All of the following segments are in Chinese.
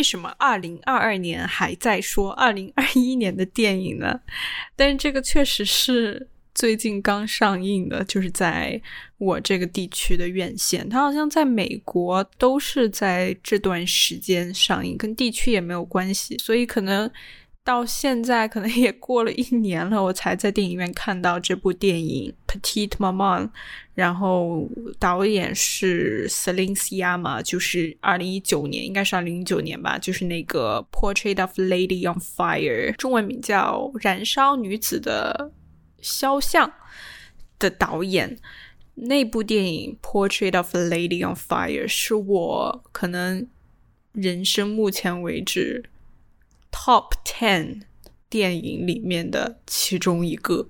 为什么二零二二年还在说二零二一年的电影呢？但是这个确实是最近刚上映的，就是在我这个地区的院线，它好像在美国都是在这段时间上映，跟地区也没有关系，所以可能。到现在可能也过了一年了，我才在电影院看到这部电影《Petite Maman》，然后导演是 Celine Siama，就是二零一九年，应该是二零一九年吧，就是那个《Portrait of Lady on Fire》，中文名叫《燃烧女子的肖像》的导演。那部电影《Portrait of Lady on Fire》是我可能人生目前为止。Top ten 电影里面的其中一个，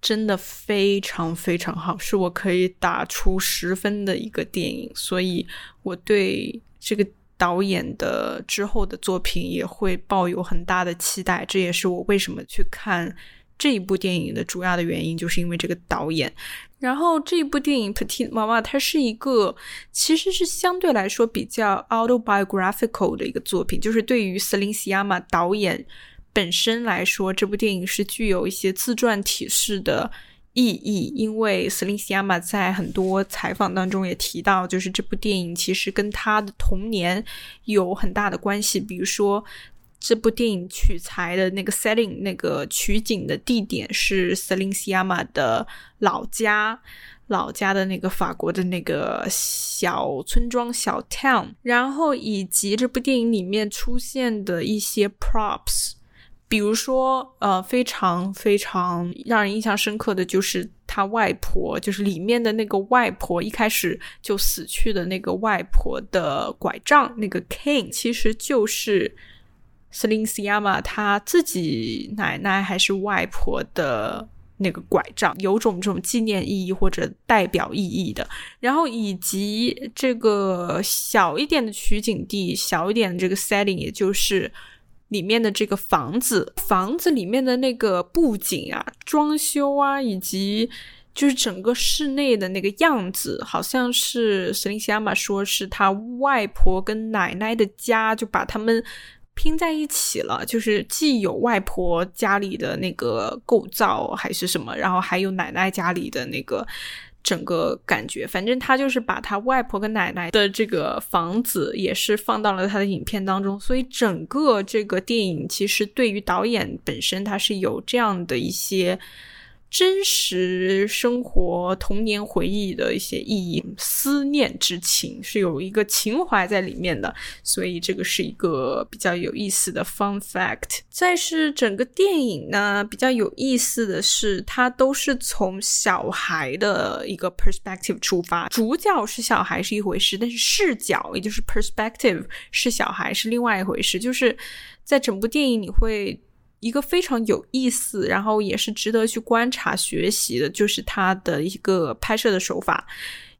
真的非常非常好，是我可以打出十分的一个电影，所以我对这个导演的之后的作品也会抱有很大的期待。这也是我为什么去看这一部电影的主要的原因，就是因为这个导演。然后这一部电影《Petite Mama》，它是一个其实是相对来说比较 autobiographical 的一个作品，就是对于 s e l i n e Sciamma 导演本身来说，这部电影是具有一些自传体式的意义。因为 Celine Sciamma 在很多采访当中也提到，就是这部电影其实跟他的童年有很大的关系，比如说。这部电影取材的那个 setting，那个取景的地点是 s e l i n Siam 的老家，老家的那个法国的那个小村庄小 town，然后以及这部电影里面出现的一些 props，比如说呃非常非常让人印象深刻的就是他外婆，就是里面的那个外婆一开始就死去的那个外婆的拐杖，那个 cane 其实就是。Celine Sciamma 她自己奶奶还是外婆的那个拐杖，有种这种纪念意义或者代表意义的。然后以及这个小一点的取景地，小一点的这个 setting，也就是里面的这个房子，房子里面的那个布景啊、装修啊，以及就是整个室内的那个样子，好像是 Celine Sciamma 说是他外婆跟奶奶的家，就把他们。拼在一起了，就是既有外婆家里的那个构造还是什么，然后还有奶奶家里的那个整个感觉。反正他就是把他外婆跟奶奶的这个房子也是放到了他的影片当中，所以整个这个电影其实对于导演本身他是有这样的一些。真实生活、童年回忆的一些意义、思念之情，是有一个情怀在里面的，所以这个是一个比较有意思的 fun fact。再是整个电影呢，比较有意思的是，它都是从小孩的一个 perspective 出发，主角是小孩是一回事，但是视角也就是 perspective 是小孩是另外一回事，就是在整部电影你会。一个非常有意思，然后也是值得去观察学习的，就是他的一个拍摄的手法。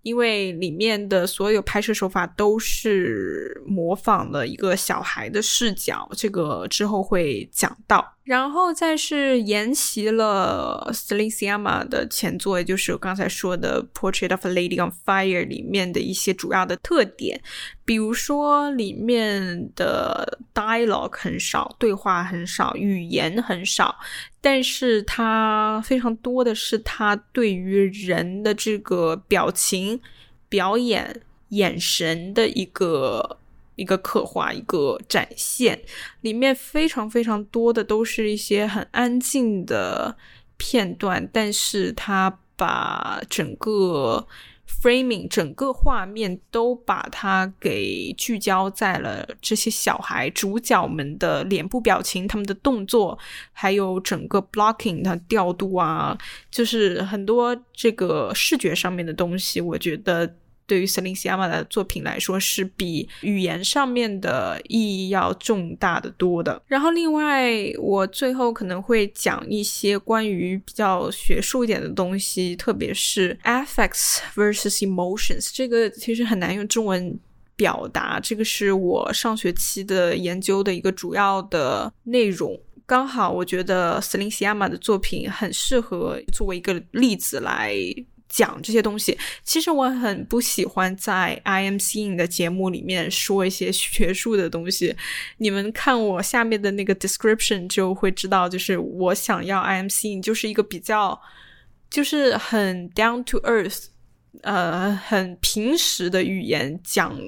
因为里面的所有拍摄手法都是模仿了一个小孩的视角，这个之后会讲到。然后再是沿袭了 Celine Sciamma 的前作，也就是我刚才说的《Portrait of a Lady on Fire》里面的一些主要的特点，比如说里面的 dialogue 很少，对话很少，语言很少，但是它非常多的是他对于人的这个表情、表演、眼神的一个。一个刻画，一个展现，里面非常非常多的都是一些很安静的片段，但是他把整个 framing 整个画面都把它给聚焦在了这些小孩主角们的脸部表情、他们的动作，还有整个 blocking 的调度啊，就是很多这个视觉上面的东西，我觉得。对于 Celine Sciamma 的作品来说，是比语言上面的意义要重大的多的。然后，另外我最后可能会讲一些关于比较学术一点的东西，特别是 affects versus emotions，这个其实很难用中文表达。这个是我上学期的研究的一个主要的内容。刚好我觉得 Celine Sciamma 的作品很适合作为一个例子来。讲这些东西。其实我很不喜欢在 I M C in 的节目里面说一些学术的东西。你们看我下面的那个 description 就会知道，就是我想要 I M C in 就是一个比较，就是很 down to earth，呃，很平时的语言讲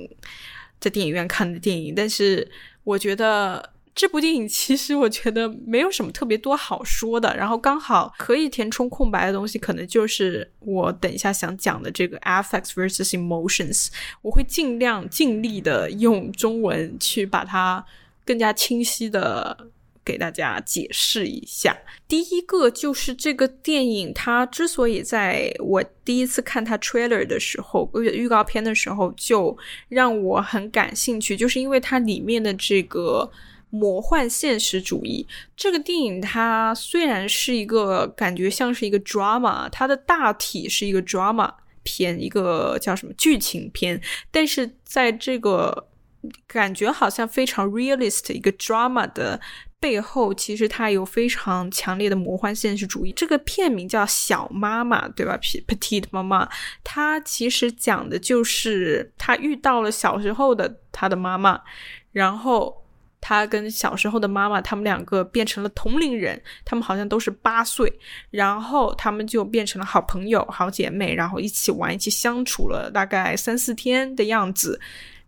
在电影院看的电影。但是我觉得。这部电影其实我觉得没有什么特别多好说的，然后刚好可以填充空白的东西，可能就是我等一下想讲的这个 affects versus emotions。我会尽量尽力的用中文去把它更加清晰的给大家解释一下。第一个就是这个电影，它之所以在我第一次看它 trailer 的时候，预预告片的时候就让我很感兴趣，就是因为它里面的这个。魔幻现实主义这个电影，它虽然是一个感觉像是一个 drama，它的大体是一个 drama 片，一个叫什么剧情片，但是在这个感觉好像非常 realist 一个 drama 的背后，其实它有非常强烈的魔幻现实主义。这个片名叫《小妈妈》，对吧？Petite 妈妈，它其实讲的就是她遇到了小时候的她的妈妈，然后。他跟小时候的妈妈，他们两个变成了同龄人，他们好像都是八岁，然后他们就变成了好朋友、好姐妹，然后一起玩、一起相处了大概三四天的样子。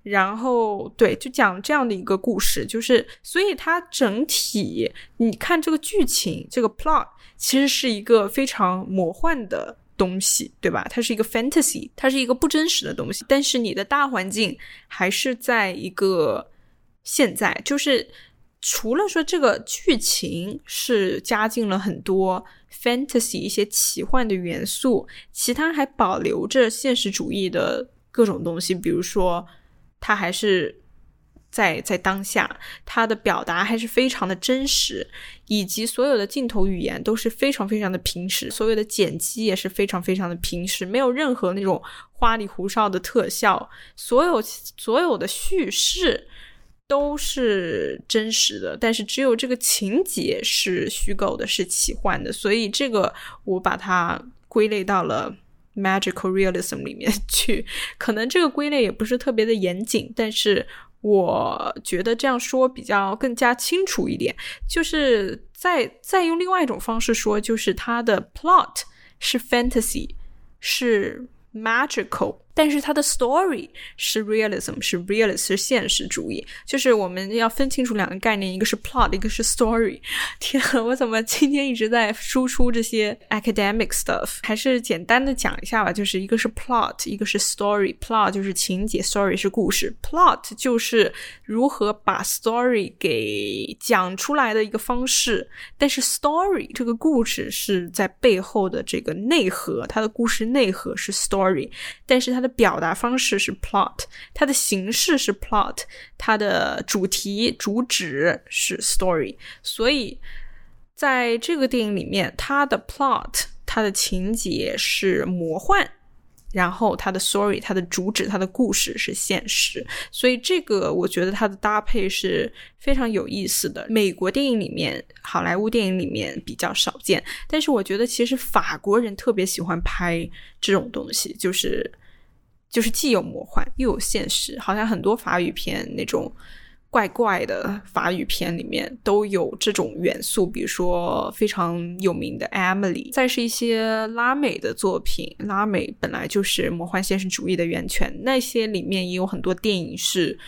然后，对，就讲这样的一个故事，就是所以它整体，你看这个剧情，这个 plot 其实是一个非常魔幻的东西，对吧？它是一个 fantasy，它是一个不真实的东西，但是你的大环境还是在一个。现在就是除了说这个剧情是加进了很多 fantasy 一些奇幻的元素，其他还保留着现实主义的各种东西，比如说它还是在在当下，它的表达还是非常的真实，以及所有的镜头语言都是非常非常的平实，所有的剪辑也是非常非常的平实，没有任何那种花里胡哨的特效，所有所有的叙事。都是真实的，但是只有这个情节是虚构的，是奇幻的，所以这个我把它归类到了 magical realism 里面 去。可能这个归类也不是特别的严谨，但是我觉得这样说比较更加清楚一点。就是再再用另外一种方式说，就是它的 plot 是 fantasy，是 magical。但是它的 story 是 realism，是 realist，是现实主义。就是我们要分清楚两个概念，一个是 plot，一个是 story。天啊，我怎么今天一直在输出这些 academic stuff？还是简单的讲一下吧。就是一个是 plot，一个是 story。plot 就是情节，story 是故事。plot 就是如何把 story 给讲出来的一个方式。但是 story 这个故事是在背后的这个内核，它的故事内核是 story，但是它的表达方式是 plot，它的形式是 plot，它的主题主旨是 story。所以在这个电影里面，它的 plot，它的情节是魔幻，然后它的 story，它的主旨，它的故事是现实。所以这个我觉得它的搭配是非常有意思的。美国电影里面、好莱坞电影里面比较少见，但是我觉得其实法国人特别喜欢拍这种东西，就是。就是既有魔幻又有现实，好像很多法语片那种怪怪的法语片里面都有这种元素，比如说非常有名的《Emily》，再是一些拉美的作品，拉美本来就是魔幻现实主义的源泉，那些里面也有很多电影是。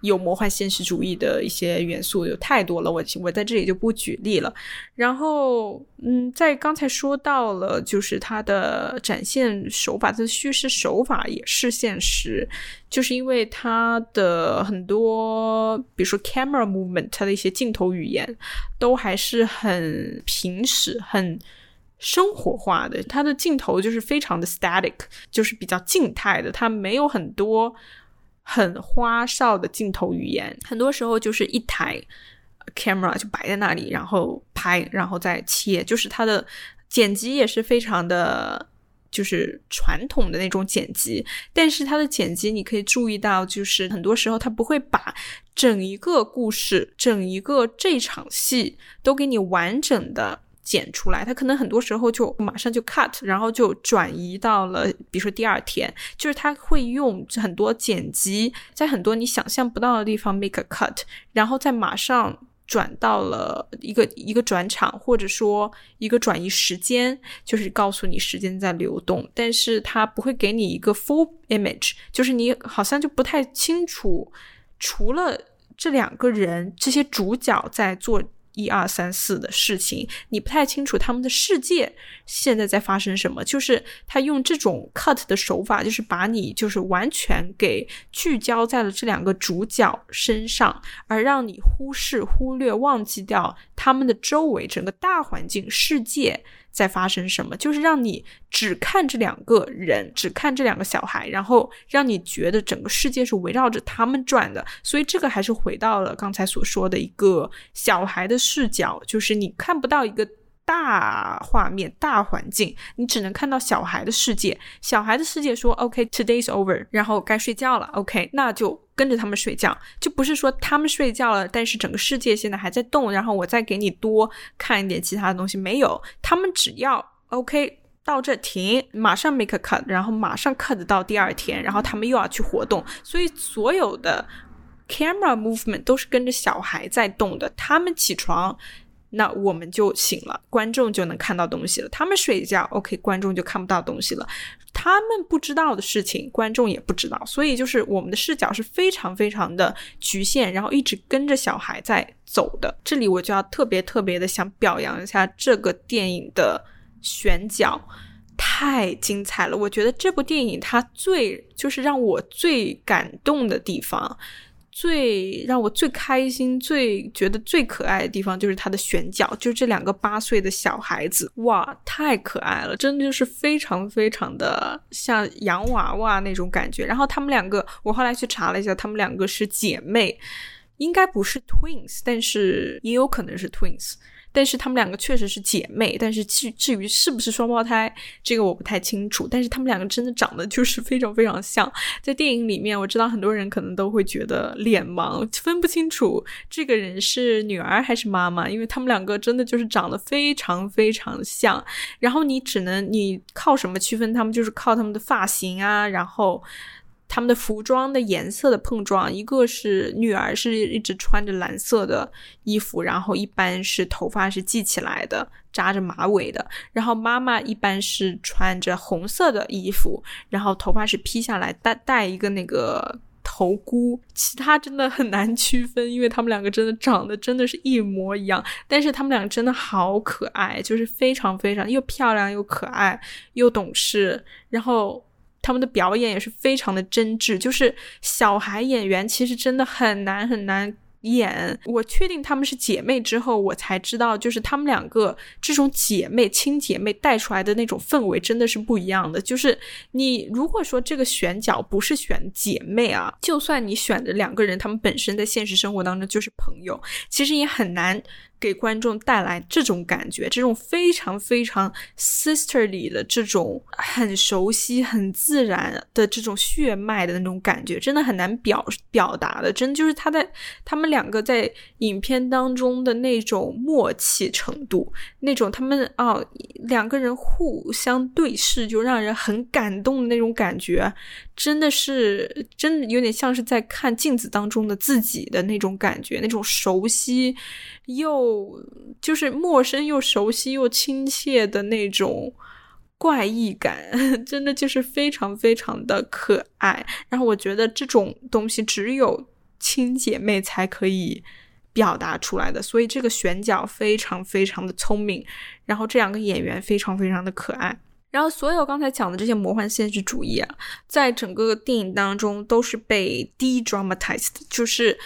有魔幻现实主义的一些元素，有太多了，我我在这里就不举例了。然后，嗯，在刚才说到了，就是它的展现手法，它的叙事手法也是现实，就是因为它的很多，比如说 camera movement，它的一些镜头语言都还是很平实、很生活化的。它的镜头就是非常的 static，就是比较静态的，它没有很多。很花哨的镜头语言，很多时候就是一台 camera 就摆在那里，然后拍，然后再切，就是它的剪辑也是非常的，就是传统的那种剪辑。但是它的剪辑，你可以注意到，就是很多时候它不会把整一个故事、整一个这场戏都给你完整的。剪出来，他可能很多时候就马上就 cut，然后就转移到了，比如说第二天，就是他会用很多剪辑，在很多你想象不到的地方 make a cut，然后再马上转到了一个一个转场，或者说一个转移时间，就是告诉你时间在流动，但是他不会给你一个 full image，就是你好像就不太清楚，除了这两个人这些主角在做。一二三四的事情，你不太清楚他们的世界现在在发生什么。就是他用这种 cut 的手法，就是把你就是完全给聚焦在了这两个主角身上，而让你忽视、忽略、忘记掉他们的周围整个大环境世界。在发生什么？就是让你只看这两个人，只看这两个小孩，然后让你觉得整个世界是围绕着他们转的。所以这个还是回到了刚才所说的一个小孩的视角，就是你看不到一个大画面、大环境，你只能看到小孩的世界。小孩的世界说：“OK，today's over，然后该睡觉了。”OK，那就。跟着他们睡觉，就不是说他们睡觉了，但是整个世界现在还在动，然后我再给你多看一点其他的东西。没有，他们只要 OK 到这停，马上 make a cut，然后马上 cut 到第二天，然后他们又要去活动，所以所有的 camera movement 都是跟着小孩在动的。他们起床。那我们就醒了，观众就能看到东西了。他们睡觉，OK，观众就看不到东西了。他们不知道的事情，观众也不知道。所以就是我们的视角是非常非常的局限，然后一直跟着小孩在走的。这里我就要特别特别的想表扬一下这个电影的选角，太精彩了。我觉得这部电影它最就是让我最感动的地方。最让我最开心、最觉得最可爱的地方，就是他的选角，就这两个八岁的小孩子，哇，太可爱了，真的就是非常非常的像洋娃娃那种感觉。然后他们两个，我后来去查了一下，他们两个是姐妹，应该不是 twins，但是也有可能是 twins。但是他们两个确实是姐妹，但是至至于是不是双胞胎，这个我不太清楚。但是他们两个真的长得就是非常非常像。在电影里面，我知道很多人可能都会觉得脸盲，分不清楚这个人是女儿还是妈妈，因为他们两个真的就是长得非常非常像。然后你只能你靠什么区分他们？就是靠他们的发型啊，然后。他们的服装的颜色的碰撞，一个是女儿是一直穿着蓝色的衣服，然后一般是头发是系起来的，扎着马尾的。然后妈妈一般是穿着红色的衣服，然后头发是披下来，戴戴一个那个头箍。其他真的很难区分，因为他们两个真的长得真的是一模一样。但是他们两个真的好可爱，就是非常非常又漂亮又可爱又懂事，然后。他们的表演也是非常的真挚，就是小孩演员其实真的很难很难演。我确定他们是姐妹之后，我才知道，就是他们两个这种姐妹亲姐妹带出来的那种氛围真的是不一样的。就是你如果说这个选角不是选姐妹啊，就算你选的两个人，他们本身在现实生活当中就是朋友，其实也很难。给观众带来这种感觉，这种非常非常 sisterly 的这种很熟悉、很自然的这种血脉的那种感觉，真的很难表表达的。真就是他在他们两个在影片当中的那种默契程度，那种他们啊两个人互相对视就让人很感动的那种感觉，真的是真的有点像是在看镜子当中的自己的那种感觉，那种熟悉。又就是陌生又熟悉又亲切的那种怪异感，真的就是非常非常的可爱。然后我觉得这种东西只有亲姐妹才可以表达出来的，所以这个选角非常非常的聪明。然后这两个演员非常非常的可爱。然后所有刚才讲的这些魔幻现实主义啊，在整个电影当中都是被 de dramatized，就是。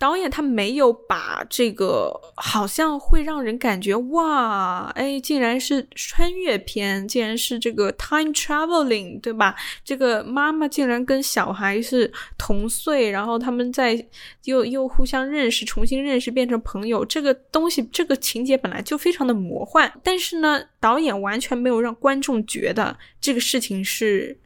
导演他没有把这个好像会让人感觉哇，哎，竟然是穿越片，竟然是这个 time traveling，对吧？这个妈妈竟然跟小孩是同岁，然后他们在又又互相认识，重新认识，变成朋友。这个东西，这个情节本来就非常的魔幻，但是呢，导演完全没有让观众觉得这个事情是。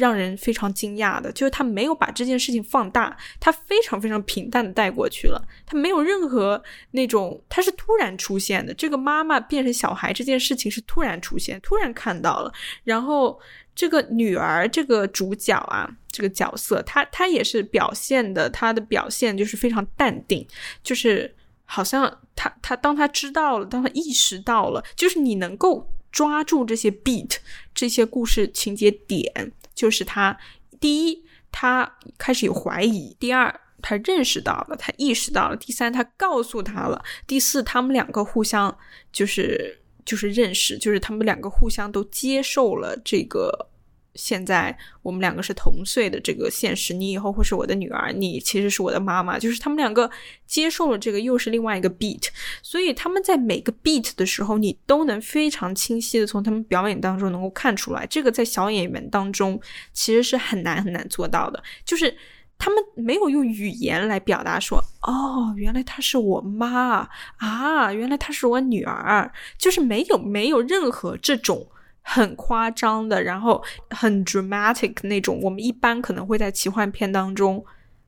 让人非常惊讶的，就是他没有把这件事情放大，他非常非常平淡的带过去了，他没有任何那种，他是突然出现的。这个妈妈变成小孩这件事情是突然出现，突然看到了。然后这个女儿这个主角啊，这个角色，她她也是表现的，她的表现就是非常淡定，就是好像她她当她知道了，当她意识到了，就是你能够抓住这些 beat，这些故事情节点。就是他，第一，他开始有怀疑；第二，他认识到了，他意识到了；第三，他告诉他了；第四，他们两个互相就是就是认识，就是他们两个互相都接受了这个。现在我们两个是同岁的这个现实，你以后会是我的女儿，你其实是我的妈妈，就是他们两个接受了这个，又是另外一个 beat，所以他们在每个 beat 的时候，你都能非常清晰的从他们表演当中能够看出来，这个在小演员当中其实是很难很难做到的，就是他们没有用语言来表达说，哦，原来她是我妈啊，原来她是我女儿，就是没有没有任何这种。很夸张的，然后很 dramatic 那种，我们一般可能会在奇幻片当中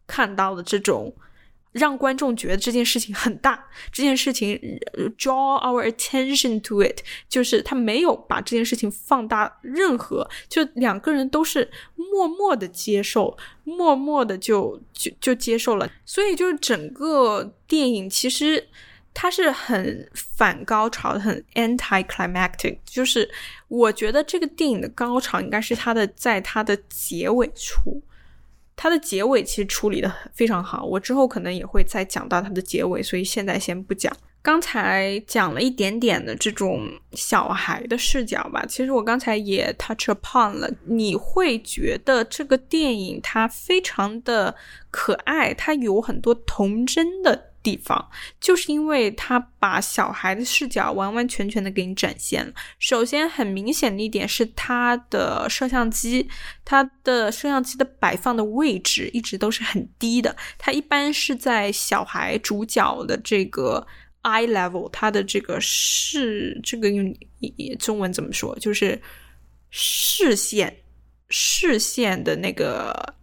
看到的这种，让观众觉得这件事情很大，这件事情 draw our attention to it，就是他没有把这件事情放大任何，就两个人都是默默的接受，默默的就就就接受了，所以就是整个电影其实。它是很反高潮的，很 anti-climactic。就是我觉得这个电影的高潮应该是它的在它的结尾处，它的结尾其实处理的非常好。我之后可能也会再讲到它的结尾，所以现在先不讲。刚才讲了一点点的这种小孩的视角吧，其实我刚才也 touch upon 了。你会觉得这个电影它非常的可爱，它有很多童真的。地方，就是因为他把小孩的视角完完全全的给你展现了。首先，很明显的一点是，他的摄像机，他的摄像机的摆放的位置一直都是很低的。他一般是在小孩主角的这个 eye level，他的这个视，这个用中文怎么说？就是视线，视线的那个。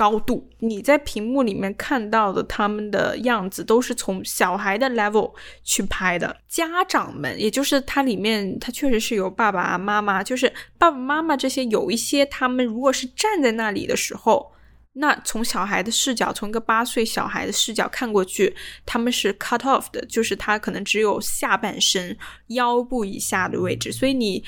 高度，你在屏幕里面看到的他们的样子，都是从小孩的 level 去拍的。家长们，也就是它里面，它确实是有爸爸妈妈，就是爸爸妈妈这些，有一些他们如果是站在那里的时候，那从小孩的视角，从一个八岁小孩的视角看过去，他们是 cut off 的，就是他可能只有下半身腰部以下的位置，所以你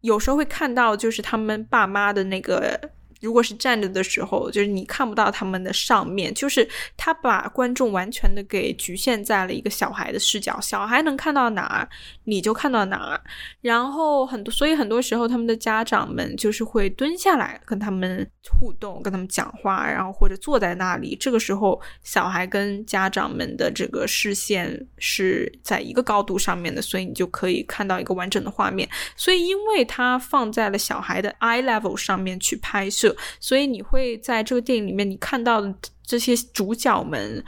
有时候会看到，就是他们爸妈的那个。如果是站着的时候，就是你看不到他们的上面，就是他把观众完全的给局限在了一个小孩的视角，小孩能看到哪儿，你就看到哪儿。然后很多，所以很多时候他们的家长们就是会蹲下来跟他们互动，跟他们讲话，然后或者坐在那里。这个时候，小孩跟家长们的这个视线是在一个高度上面的，所以你就可以看到一个完整的画面。所以，因为它放在了小孩的 eye level 上面去拍摄。所以你会在这个电影里面，你看到的这些主角们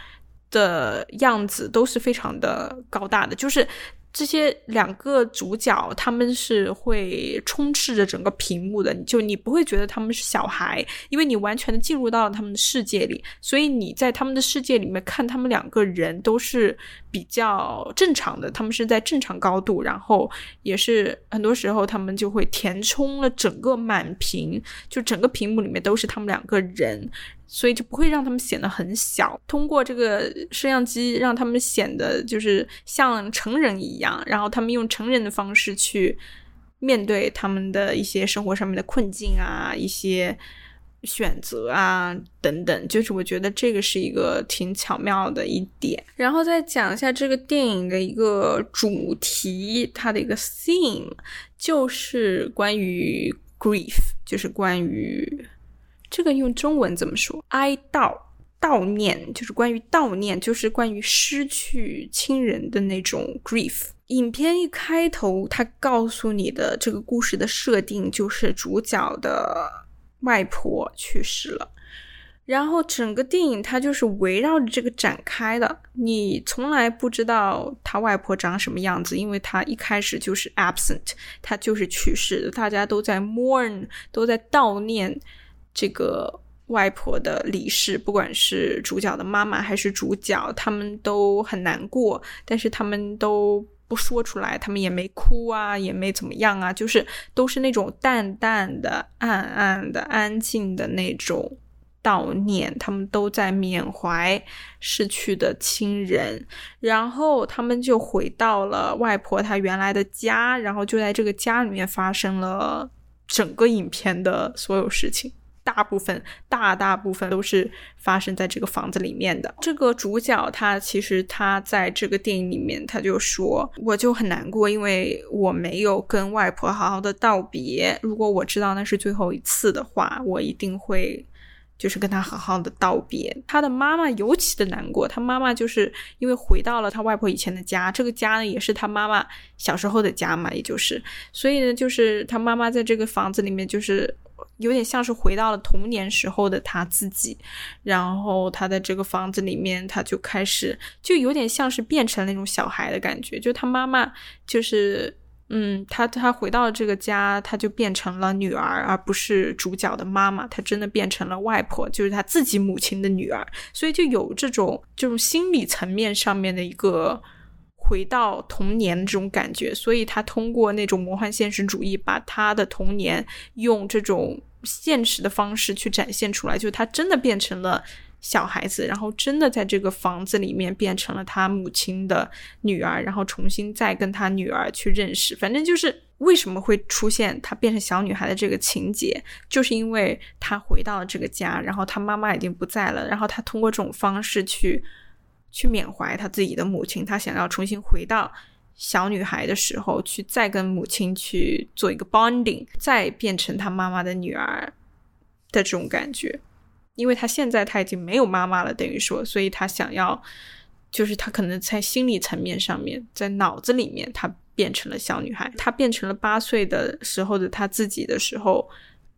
的样子都是非常的高大的，就是。这些两个主角，他们是会充斥着整个屏幕的，就你不会觉得他们是小孩，因为你完全的进入到了他们的世界里，所以你在他们的世界里面看他们两个人都是比较正常的，他们是在正常高度，然后也是很多时候他们就会填充了整个满屏，就整个屏幕里面都是他们两个人。所以就不会让他们显得很小。通过这个摄像机，让他们显得就是像成人一样，然后他们用成人的方式去面对他们的一些生活上面的困境啊，一些选择啊等等。就是我觉得这个是一个挺巧妙的一点。然后再讲一下这个电影的一个主题，它的一个 theme 就是关于 grief，就是关于。这个用中文怎么说？哀悼、悼念，就是关于悼念，就是关于失去亲人的那种 grief。影片一开头，他告诉你的这个故事的设定就是主角的外婆去世了，然后整个电影它就是围绕着这个展开的。你从来不知道他外婆长什么样子，因为他一开始就是 absent，他就是去世的，大家都在 mourn，都在悼念。这个外婆的离世，不管是主角的妈妈还是主角，他们都很难过，但是他们都不说出来，他们也没哭啊，也没怎么样啊，就是都是那种淡淡的、暗暗的、安静的那种。悼念，他们都在缅怀逝去的亲人，然后他们就回到了外婆她原来的家，然后就在这个家里面发生了整个影片的所有事情，大部分大大部分都是发生在这个房子里面的。这个主角他其实他在这个电影里面他就说，我就很难过，因为我没有跟外婆好好的道别。如果我知道那是最后一次的话，我一定会。就是跟他好好的道别，他的妈妈尤其的难过。他妈妈就是因为回到了他外婆以前的家，这个家呢也是他妈妈小时候的家嘛，也就是，所以呢，就是他妈妈在这个房子里面，就是有点像是回到了童年时候的他自己。然后他在这个房子里面，他就开始就有点像是变成那种小孩的感觉，就他妈妈就是。嗯，他他回到这个家，他就变成了女儿，而不是主角的妈妈。他真的变成了外婆，就是他自己母亲的女儿。所以就有这种这种心理层面上面的一个回到童年这种感觉。所以他通过那种魔幻现实主义，把他的童年用这种现实的方式去展现出来，就他真的变成了。小孩子，然后真的在这个房子里面变成了他母亲的女儿，然后重新再跟他女儿去认识。反正就是为什么会出现他变成小女孩的这个情节，就是因为他回到了这个家，然后他妈妈已经不在了，然后他通过这种方式去去缅怀他自己的母亲，他想要重新回到小女孩的时候，去再跟母亲去做一个 bonding，再变成他妈妈的女儿的这种感觉。因为他现在他已经没有妈妈了，等于说，所以他想要，就是他可能在心理层面上面，在脑子里面，他变成了小女孩。他变成了八岁的时候的他自己的时候，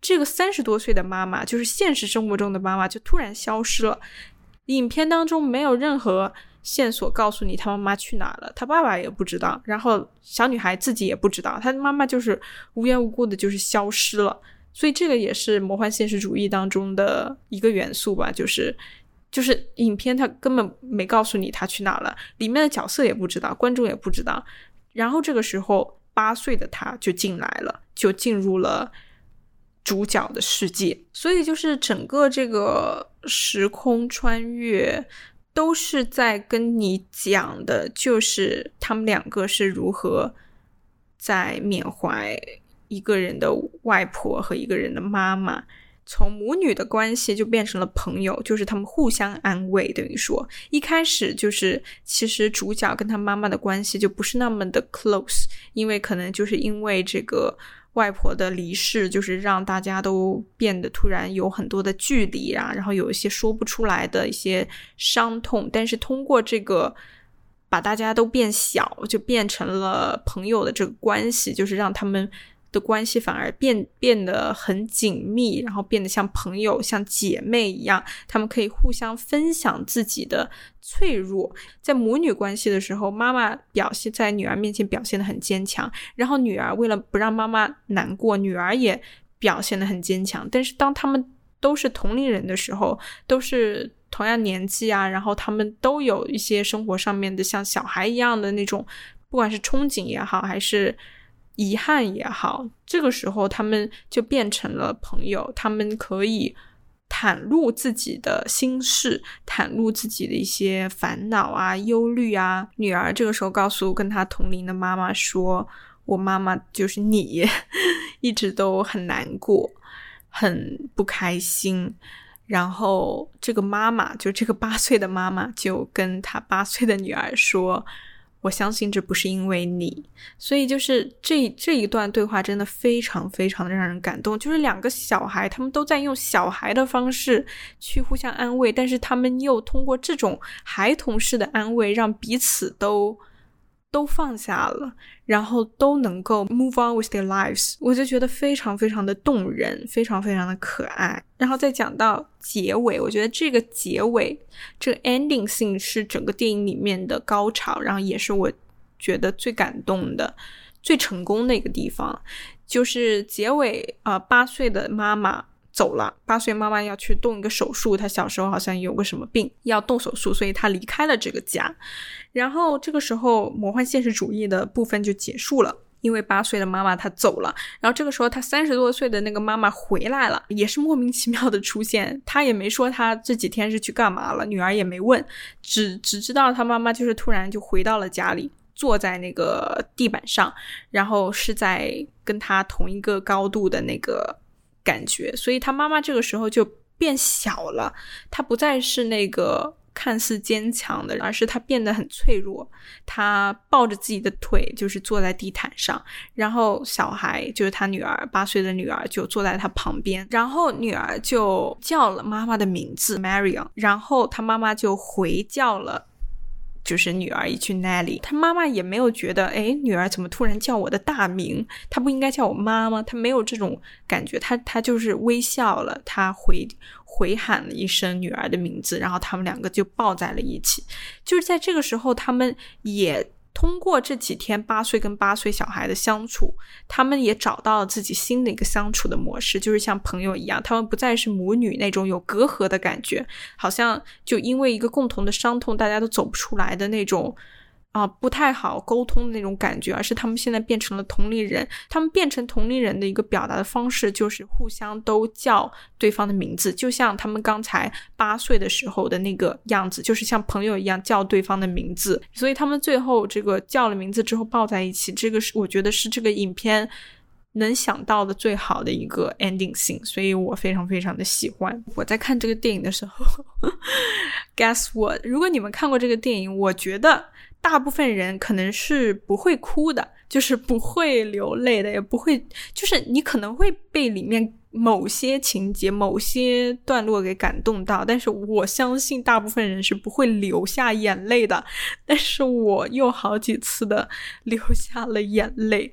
这个三十多岁的妈妈，就是现实生活中的妈妈，就突然消失了。影片当中没有任何线索告诉你他妈妈去哪了，他爸爸也不知道，然后小女孩自己也不知道，她妈妈就是无缘无故的，就是消失了。所以这个也是魔幻现实主义当中的一个元素吧，就是就是影片它根本没告诉你他去哪了，里面的角色也不知道，观众也不知道。然后这个时候，八岁的他就进来了，就进入了主角的世界。所以就是整个这个时空穿越都是在跟你讲的，就是他们两个是如何在缅怀。一个人的外婆和一个人的妈妈，从母女的关系就变成了朋友，就是他们互相安慰。等于说，一开始就是其实主角跟他妈妈的关系就不是那么的 close，因为可能就是因为这个外婆的离世，就是让大家都变得突然有很多的距离啊，然后有一些说不出来的一些伤痛。但是通过这个把大家都变小，就变成了朋友的这个关系，就是让他们。的关系反而变变得很紧密，然后变得像朋友、像姐妹一样，他们可以互相分享自己的脆弱。在母女关系的时候，妈妈表现在女儿面前表现的很坚强，然后女儿为了不让妈妈难过，女儿也表现的很坚强。但是当他们都是同龄人的时候，都是同样年纪啊，然后他们都有一些生活上面的像小孩一样的那种，不管是憧憬也好，还是。遗憾也好，这个时候他们就变成了朋友，他们可以袒露自己的心事，袒露自己的一些烦恼啊、忧虑啊。女儿这个时候告诉跟她同龄的妈妈说：“我妈妈就是你，一直都很难过，很不开心。”然后这个妈妈，就这个八岁的妈妈，就跟她八岁的女儿说。我相信这不是因为你，所以就是这这一段对话真的非常非常的让人感动。就是两个小孩，他们都在用小孩的方式去互相安慰，但是他们又通过这种孩童式的安慰，让彼此都。都放下了，然后都能够 move on with their lives，我就觉得非常非常的动人，非常非常的可爱。然后再讲到结尾，我觉得这个结尾，这个 ending scene 是整个电影里面的高潮，然后也是我觉得最感动的、最成功的一个地方，就是结尾啊，八岁的妈妈。走了，八岁妈妈要去动一个手术，她小时候好像有个什么病要动手术，所以她离开了这个家。然后这个时候，魔幻现实主义的部分就结束了，因为八岁的妈妈她走了。然后这个时候，她三十多岁的那个妈妈回来了，也是莫名其妙的出现。她也没说她这几天是去干嘛了，女儿也没问，只只知道她妈妈就是突然就回到了家里。坐在那个地板上，然后是在跟她同一个高度的那个感觉，所以他妈妈这个时候就变小了，他不再是那个看似坚强的，而是他变得很脆弱。他抱着自己的腿，就是坐在地毯上，然后小孩就是他女儿八岁的女儿就坐在他旁边，然后女儿就叫了妈妈的名字 Marion，然后他妈妈就回叫了。就是女儿一句 Nelly，她妈妈也没有觉得，哎，女儿怎么突然叫我的大名？她不应该叫我妈吗？她没有这种感觉，她她就是微笑了，她回回喊了一声女儿的名字，然后他们两个就抱在了一起。就是在这个时候，他们也。通过这几天八岁跟八岁小孩的相处，他们也找到了自己新的一个相处的模式，就是像朋友一样，他们不再是母女那种有隔阂的感觉，好像就因为一个共同的伤痛，大家都走不出来的那种。啊，不太好沟通的那种感觉，而是他们现在变成了同龄人。他们变成同龄人的一个表达的方式，就是互相都叫对方的名字，就像他们刚才八岁的时候的那个样子，就是像朋友一样叫对方的名字。所以他们最后这个叫了名字之后抱在一起，这个是我觉得是这个影片能想到的最好的一个 ending scene，所以我非常非常的喜欢。我在看这个电影的时候，guess what？如果你们看过这个电影，我觉得。大部分人可能是不会哭的，就是不会流泪的，也不会，就是你可能会被里面某些情节、某些段落给感动到，但是我相信大部分人是不会流下眼泪的。但是我又好几次的流下了眼泪，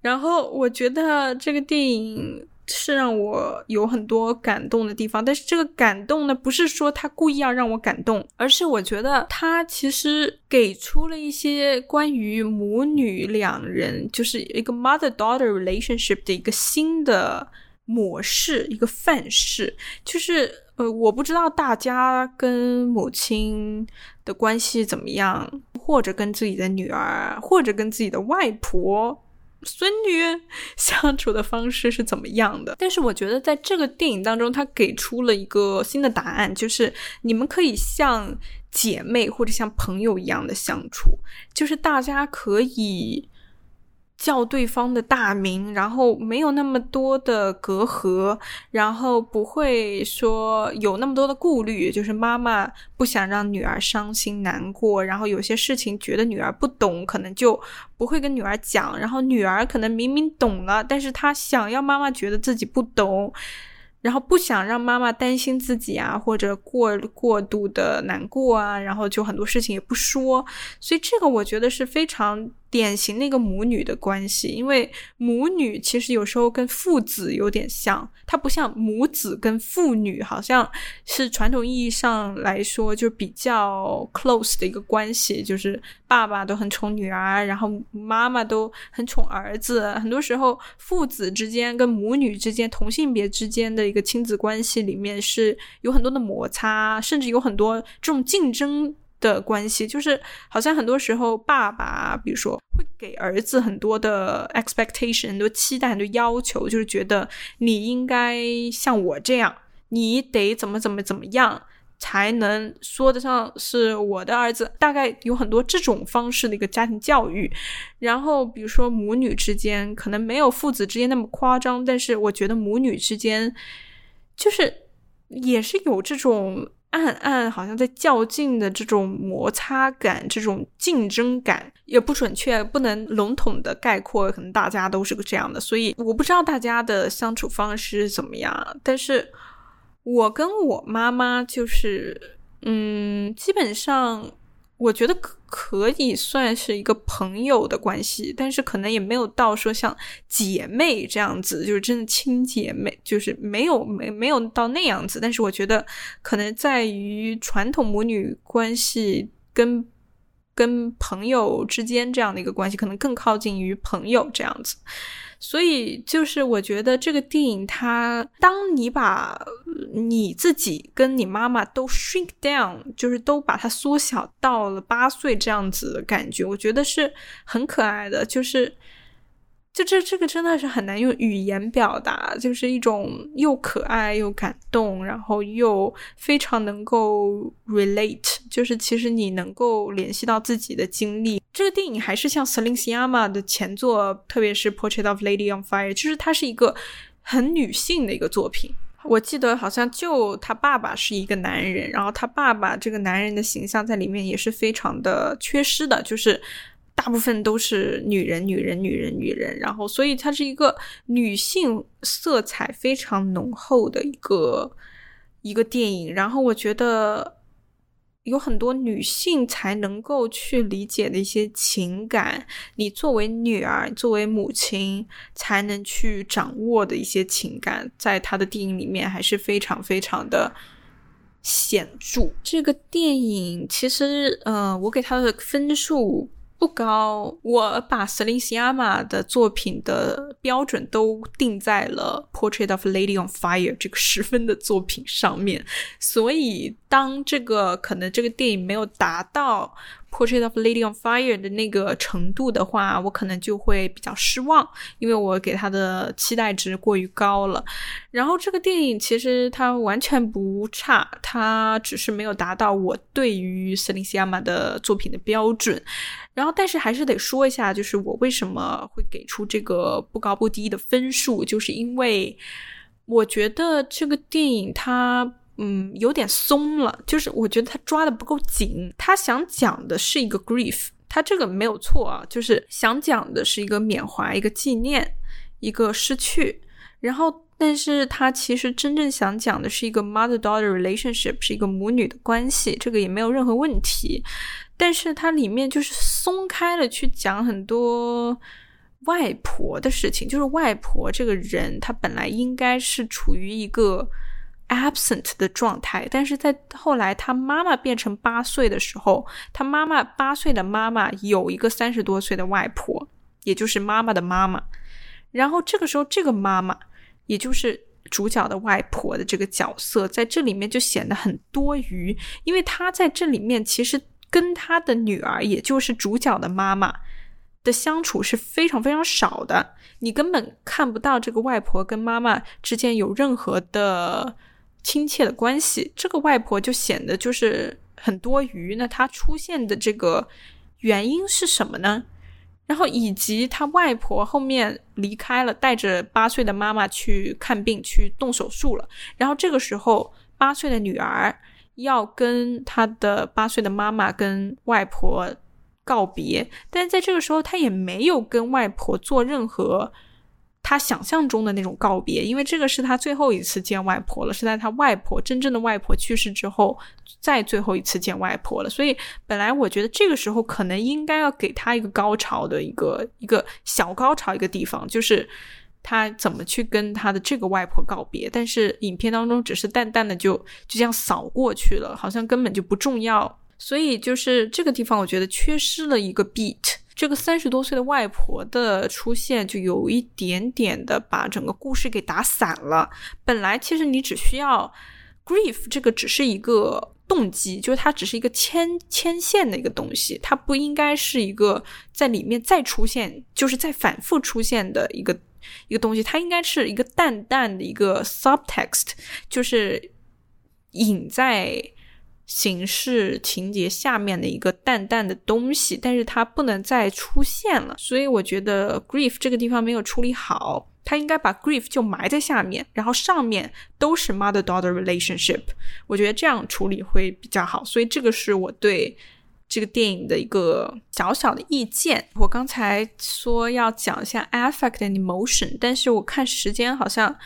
然后我觉得这个电影。是让我有很多感动的地方，但是这个感动呢，不是说他故意要让我感动，而是我觉得他其实给出了一些关于母女两人，就是一个 mother-daughter relationship 的一个新的模式，一个范式。就是呃，我不知道大家跟母亲的关系怎么样，或者跟自己的女儿，或者跟自己的外婆。孙女相处的方式是怎么样的？但是我觉得在这个电影当中，他给出了一个新的答案，就是你们可以像姐妹或者像朋友一样的相处，就是大家可以。叫对方的大名，然后没有那么多的隔阂，然后不会说有那么多的顾虑，就是妈妈不想让女儿伤心难过，然后有些事情觉得女儿不懂，可能就不会跟女儿讲，然后女儿可能明明懂了，但是她想要妈妈觉得自己不懂。然后不想让妈妈担心自己啊，或者过过度的难过啊，然后就很多事情也不说，所以这个我觉得是非常典型的一个母女的关系。因为母女其实有时候跟父子有点像，它不像母子跟父女，好像是传统意义上来说就比较 close 的一个关系，就是爸爸都很宠女儿，然后妈妈都很宠儿子。很多时候父子之间跟母女之间同性别之间的。一个亲子关系里面是有很多的摩擦，甚至有很多这种竞争的关系，就是好像很多时候爸爸，比如说会给儿子很多的 expectation，很多期待，很多要求，就是觉得你应该像我这样，你得怎么怎么怎么样才能说得上是我的儿子。大概有很多这种方式的一个家庭教育。然后比如说母女之间，可能没有父子之间那么夸张，但是我觉得母女之间。就是也是有这种暗暗好像在较劲的这种摩擦感，这种竞争感也不准确，不能笼统的概括，可能大家都是个这样的。所以我不知道大家的相处方式怎么样，但是我跟我妈妈就是，嗯，基本上。我觉得可可以算是一个朋友的关系，但是可能也没有到说像姐妹这样子，就是真的亲姐妹，就是没有没没有到那样子。但是我觉得可能在于传统母女关系跟跟朋友之间这样的一个关系，可能更靠近于朋友这样子。所以就是我觉得这个电影，它当你把你自己跟你妈妈都 shrink down，就是都把它缩小到了八岁这样子的感觉，我觉得是很可爱的，就是。就这这个真的是很难用语言表达，就是一种又可爱又感动，然后又非常能够 relate，就是其实你能够联系到自己的经历。这个电影还是像 Celine Sciamma 的前作，特别是 Portrait of Lady on Fire，就是它是一个很女性的一个作品。我记得好像就他爸爸是一个男人，然后他爸爸这个男人的形象在里面也是非常的缺失的，就是。大部分都是女人，女人，女人，女人，然后，所以它是一个女性色彩非常浓厚的一个一个电影。然后，我觉得有很多女性才能够去理解的一些情感，你作为女儿，作为母亲才能去掌握的一些情感，在她的电影里面还是非常非常的显著。这个电影其实，呃，我给他的分数。不高，我把 s e l i n s i a m a 的作品的标准都定在了《Portrait of Lady on Fire》这个十分的作品上面，所以当这个可能这个电影没有达到。Portrait of Lady on Fire 的那个程度的话，我可能就会比较失望，因为我给他的期待值过于高了。然后这个电影其实它完全不差，它只是没有达到我对于 c e l i n s i a m a 的作品的标准。然后，但是还是得说一下，就是我为什么会给出这个不高不低的分数，就是因为我觉得这个电影它。嗯，有点松了，就是我觉得他抓的不够紧。他想讲的是一个 grief，他这个没有错啊，就是想讲的是一个缅怀、一个纪念、一个失去。然后，但是他其实真正想讲的是一个 mother-daughter relationship，是一个母女的关系，这个也没有任何问题。但是它里面就是松开了去讲很多外婆的事情，就是外婆这个人，她本来应该是处于一个。Absent 的状态，但是在后来他妈妈变成八岁的时候，他妈妈八岁的妈妈有一个三十多岁的外婆，也就是妈妈的妈妈。然后这个时候，这个妈妈，也就是主角的外婆的这个角色，在这里面就显得很多余，因为她在这里面其实跟她的女儿，也就是主角的妈妈的相处是非常非常少的，你根本看不到这个外婆跟妈妈之间有任何的。亲切的关系，这个外婆就显得就是很多余。那她出现的这个原因是什么呢？然后以及她外婆后面离开了，带着八岁的妈妈去看病去动手术了。然后这个时候，八岁的女儿要跟她的八岁的妈妈跟外婆告别，但是在这个时候，她也没有跟外婆做任何。他想象中的那种告别，因为这个是他最后一次见外婆了，是在他外婆真正的外婆去世之后，再最后一次见外婆了。所以本来我觉得这个时候可能应该要给他一个高潮的一个一个小高潮一个地方，就是他怎么去跟他的这个外婆告别。但是影片当中只是淡淡的就就这样扫过去了，好像根本就不重要。所以就是这个地方，我觉得缺失了一个 beat。这个三十多岁的外婆的出现，就有一点点的把整个故事给打散了。本来其实你只需要 grief 这个只是一个动机，就是它只是一个牵牵线的一个东西，它不应该是一个在里面再出现，就是在反复出现的一个一个东西。它应该是一个淡淡的一个 subtext，就是隐在。形式情节下面的一个淡淡的东西，但是它不能再出现了，所以我觉得 grief 这个地方没有处理好，他应该把 grief 就埋在下面，然后上面都是 mother daughter relationship，我觉得这样处理会比较好，所以这个是我对这个电影的一个小小的意见。我刚才说要讲一下 affect and emotion，但是我看时间好像。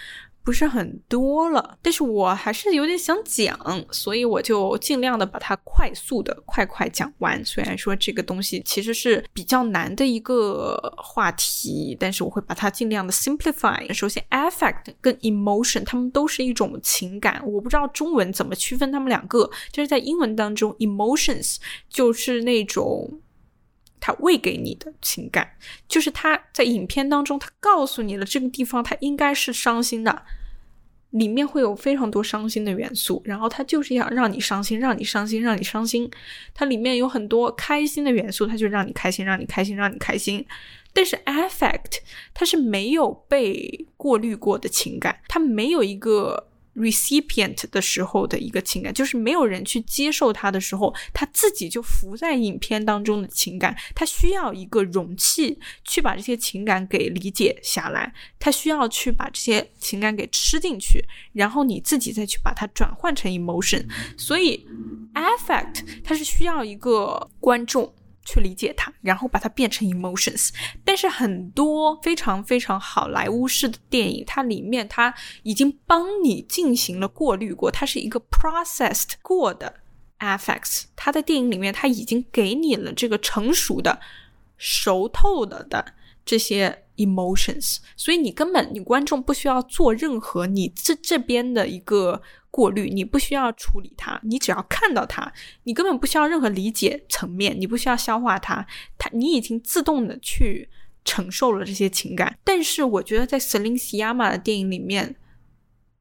不是很多了，但是我还是有点想讲，所以我就尽量的把它快速的快快讲完。虽然说这个东西其实是比较难的一个话题，但是我会把它尽量的 simplify。首先，affect 跟 emotion，它们都是一种情感。我不知道中文怎么区分它们两个，就是在英文当中，emotions 就是那种他喂给你的情感，就是他在影片当中，他告诉你了这个地方他应该是伤心的，里面会有非常多伤心的元素，然后他就是要让你伤心，让你伤心，让你伤心。它里面有很多开心的元素，它就让你开心，让你开心，让你开心。但是 affect 它是没有被过滤过的情感，它没有一个。Recipient 的时候的一个情感，就是没有人去接受他的时候，他自己就浮在影片当中的情感，他需要一个容器去把这些情感给理解下来，他需要去把这些情感给吃进去，然后你自己再去把它转换成 emotion。所以 affect 它是需要一个观众。去理解它，然后把它变成 emotions。但是很多非常非常好莱坞式的电影，它里面它已经帮你进行了过滤过，它是一个 processed 过的 affects。它在电影里面，它已经给你了这个成熟的、熟透了的这些 emotions，所以你根本你观众不需要做任何你这这边的一个。过滤，你不需要处理它，你只要看到它，你根本不需要任何理解层面，你不需要消化它，它你已经自动的去承受了这些情感。但是我觉得在 Celine Sciamma 的电影里面，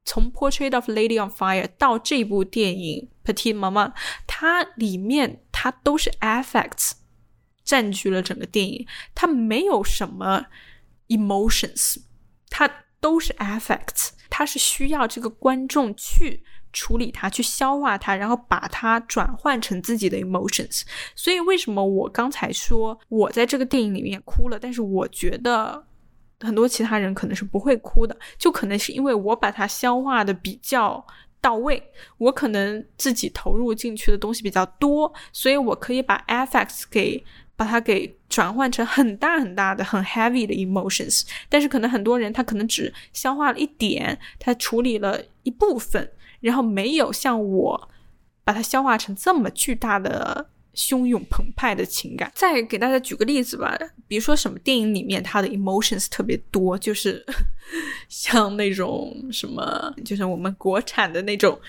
从 Portrait of Lady on Fire 到这部电影 Petit Mama，它里面它都是 affects 占据了整个电影，它没有什么 emotions，它都是 affects。它是需要这个观众去处理它，去消化它，然后把它转换成自己的 emotions。所以为什么我刚才说我在这个电影里面哭了，但是我觉得很多其他人可能是不会哭的，就可能是因为我把它消化的比较到位，我可能自己投入进去的东西比较多，所以我可以把 effects 给。把它给转换成很大很大的、很 heavy 的 emotions，但是可能很多人他可能只消化了一点，他处理了一部分，然后没有像我把它消化成这么巨大的、汹涌澎湃的情感。再给大家举个例子吧，比如说什么电影里面它的 emotions 特别多，就是 像那种什么，就是我们国产的那种。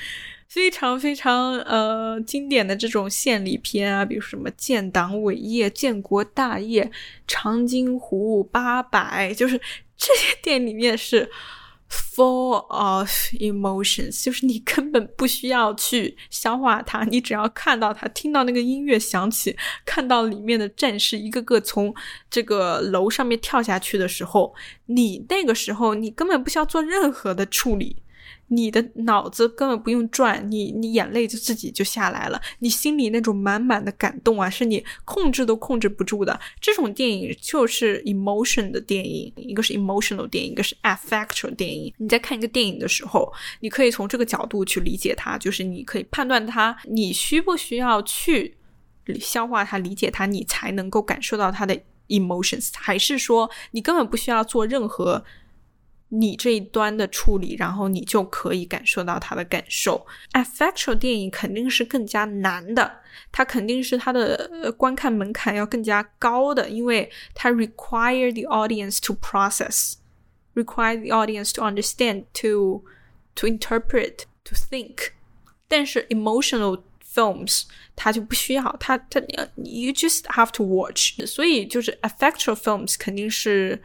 非常非常呃经典的这种献礼片啊，比如什么建党伟业、建国大业、长津湖、八佰，就是这些电影里面是 full of emotions，就是你根本不需要去消化它，你只要看到它，听到那个音乐响起，看到里面的战士一个个从这个楼上面跳下去的时候，你那个时候你根本不需要做任何的处理。你的脑子根本不用转，你你眼泪就自己就下来了，你心里那种满满的感动啊，是你控制都控制不住的。这种电影就是 emotion 的电影，一个是 emotional 电影，一个是 affectual 电影。你在看一个电影的时候，你可以从这个角度去理解它，就是你可以判断它，你需不需要去消化它、理解它，你才能够感受到它的 emotions，还是说你根本不需要做任何。你这一端的处理，然后你就可以感受到他的感受。Affectual 电影肯定是更加难的，它肯定是它的观看门槛要更加高的，因为它 require the audience to process，require the audience to understand，to，to interpret，to think。但是 emotional films 它就不需要，它它 you just have to watch。所以就是 affectual films 肯定是。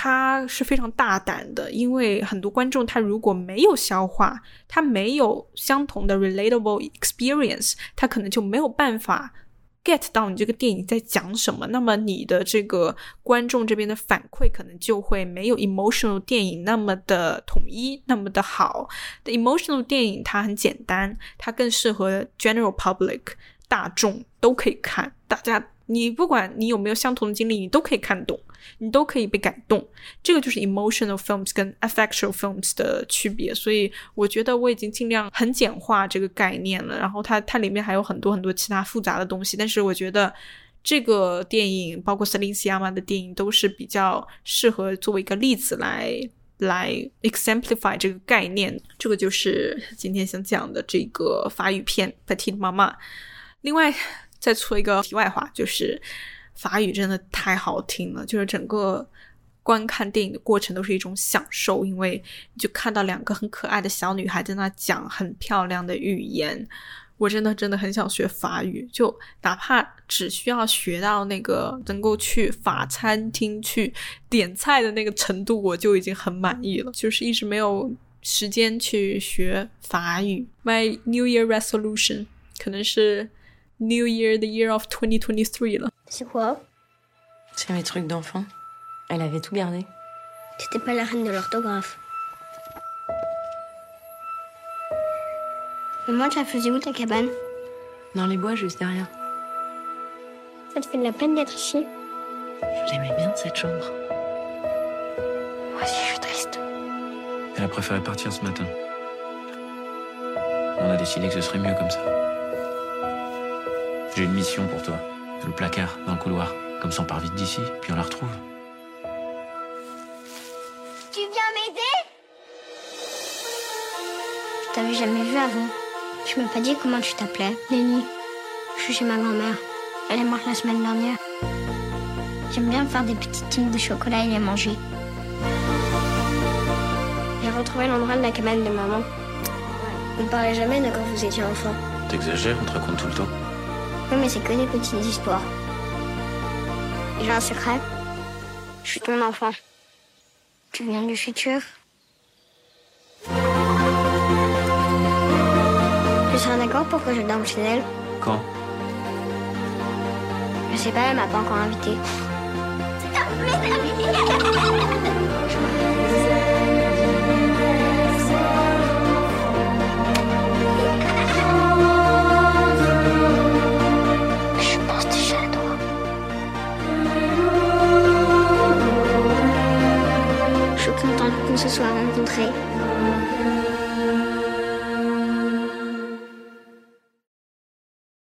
他是非常大胆的，因为很多观众他如果没有消化，他没有相同的 relatable experience，他可能就没有办法 get 到你这个电影在讲什么。那么你的这个观众这边的反馈可能就会没有 emotional 电影那么的统一，那么的好。emotional 电影它很简单，它更适合 general public 大众都可以看，大家。你不管你有没有相同的经历，你都可以看懂，你都可以被感动。这个就是 emotional films 跟 affectual films 的区别。所以我觉得我已经尽量很简化这个概念了。然后它它里面还有很多很多其他复杂的东西。但是我觉得这个电影，包括 Celine Sciamma 的电影，都是比较适合作为一个例子来来 exemplify 这个概念。这个就是今天想讲的这个法语片《petit mama》。另外。再说一个题外话，就是法语真的太好听了，就是整个观看电影的过程都是一种享受，因为就看到两个很可爱的小女孩在那讲很漂亮的语言，我真的真的很想学法语，就哪怕只需要学到那个能够去法餐厅去点菜的那个程度，我就已经很满意了。就是一直没有时间去学法语。My New Year resolution 可能是 New Year the year of 2023了。C'est quoi? C'est mes trucs d'enfant. Elle avait tout gardé. T'étais pas la reine de l'orthographe. Maman, tu as faisais où ta cabane? Dans les bois juste derrière. Ça te fait de la peine d'être ici? J'aimais bien cette chambre. Moi aussi, je suis triste. Elle a préféré partir ce matin. On a décidé que ce serait mieux comme ça. J'ai une mission pour toi. Le placard, dans le couloir. Comme ça, on part vite d'ici, puis on la retrouve. Tu viens m'aider? Je t'avais jamais vu avant. Tu m'as pas dit comment tu t'appelais. Lenny. Je suis chez ma grand-mère. Elle est morte la semaine dernière. J'aime bien faire des petites tiges de chocolat et les manger. J'ai retrouvé l'endroit de la cabane de maman. On ne parlait jamais de quand vous étiez enfant. T'exagères, on te raconte tout le temps. Oui, mais c'est que des petites histoires. J'ai un secret. Je suis ton enfant. Tu viens du futur. Tu seras d'accord pour que je dorme chez elle Quand Je sais pas, elle m'a pas encore invité. se soit rencontrés.